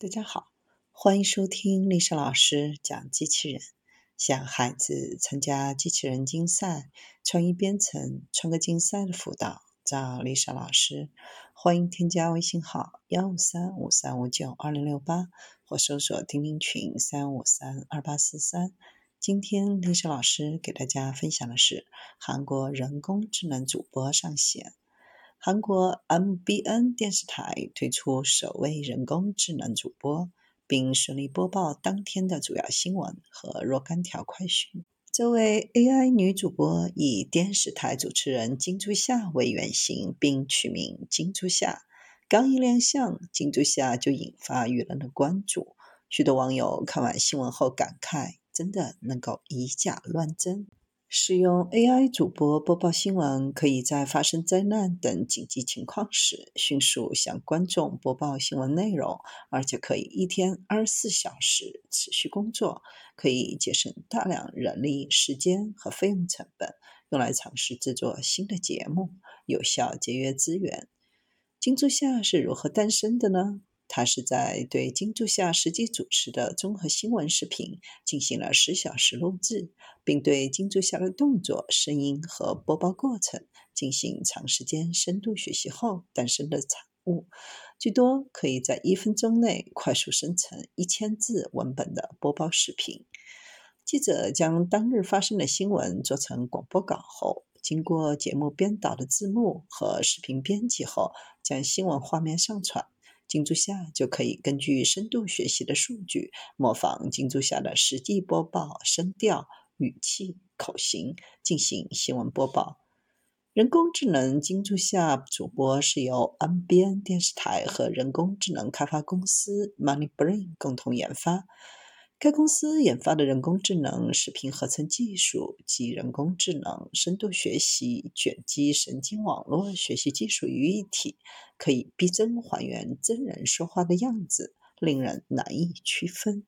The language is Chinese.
大家好，欢迎收听丽莎老师讲机器人。想孩子参加机器人竞赛、创意编程、创客竞赛的辅导，找丽莎老师。欢迎添加微信号幺五三五三五九二零六八，或搜索钉钉群三五三二八四三。今天丽莎老师给大家分享的是韩国人工智能主播上线。韩国 MBN 电视台推出首位人工智能主播，并顺利播报当天的主要新闻和若干条快讯。这位 AI 女主播以电视台主持人金珠夏为原型，并取名金珠夏。刚一亮相，金珠夏就引发舆论的关注。许多网友看完新闻后感慨：“真的能够以假乱真。”使用 AI 主播播报新闻，可以在发生灾难等紧急情况时，迅速向观众播报新闻内容，而且可以一天二十四小时持续工作，可以节省大量人力、时间和费用成本，用来尝试制作新的节目，有效节约资源。金柱夏是如何诞生的呢？他是在对金柱夏实际主持的综合新闻视频进行了十小时录制，并对金柱夏的动作、声音和播报过程进行长时间深度学习后诞生的产物。最多可以在一分钟内快速生成一千字文本的播报视频。记者将当日发生的新闻做成广播稿后，经过节目编导的字幕和视频编辑后，将新闻画面上传。金柱下就可以根据深度学习的数据，模仿金柱下的实际播报声调、语气、口型进行新闻播报。人工智能金柱下主播是由 NBN 电视台和人工智能开发公司 MoneyBrain 共同研发。该公司研发的人工智能视频合成技术及人工智能、深度学习、卷积神经网络学习技术于一体，可以逼真还原真人说话的样子，令人难以区分。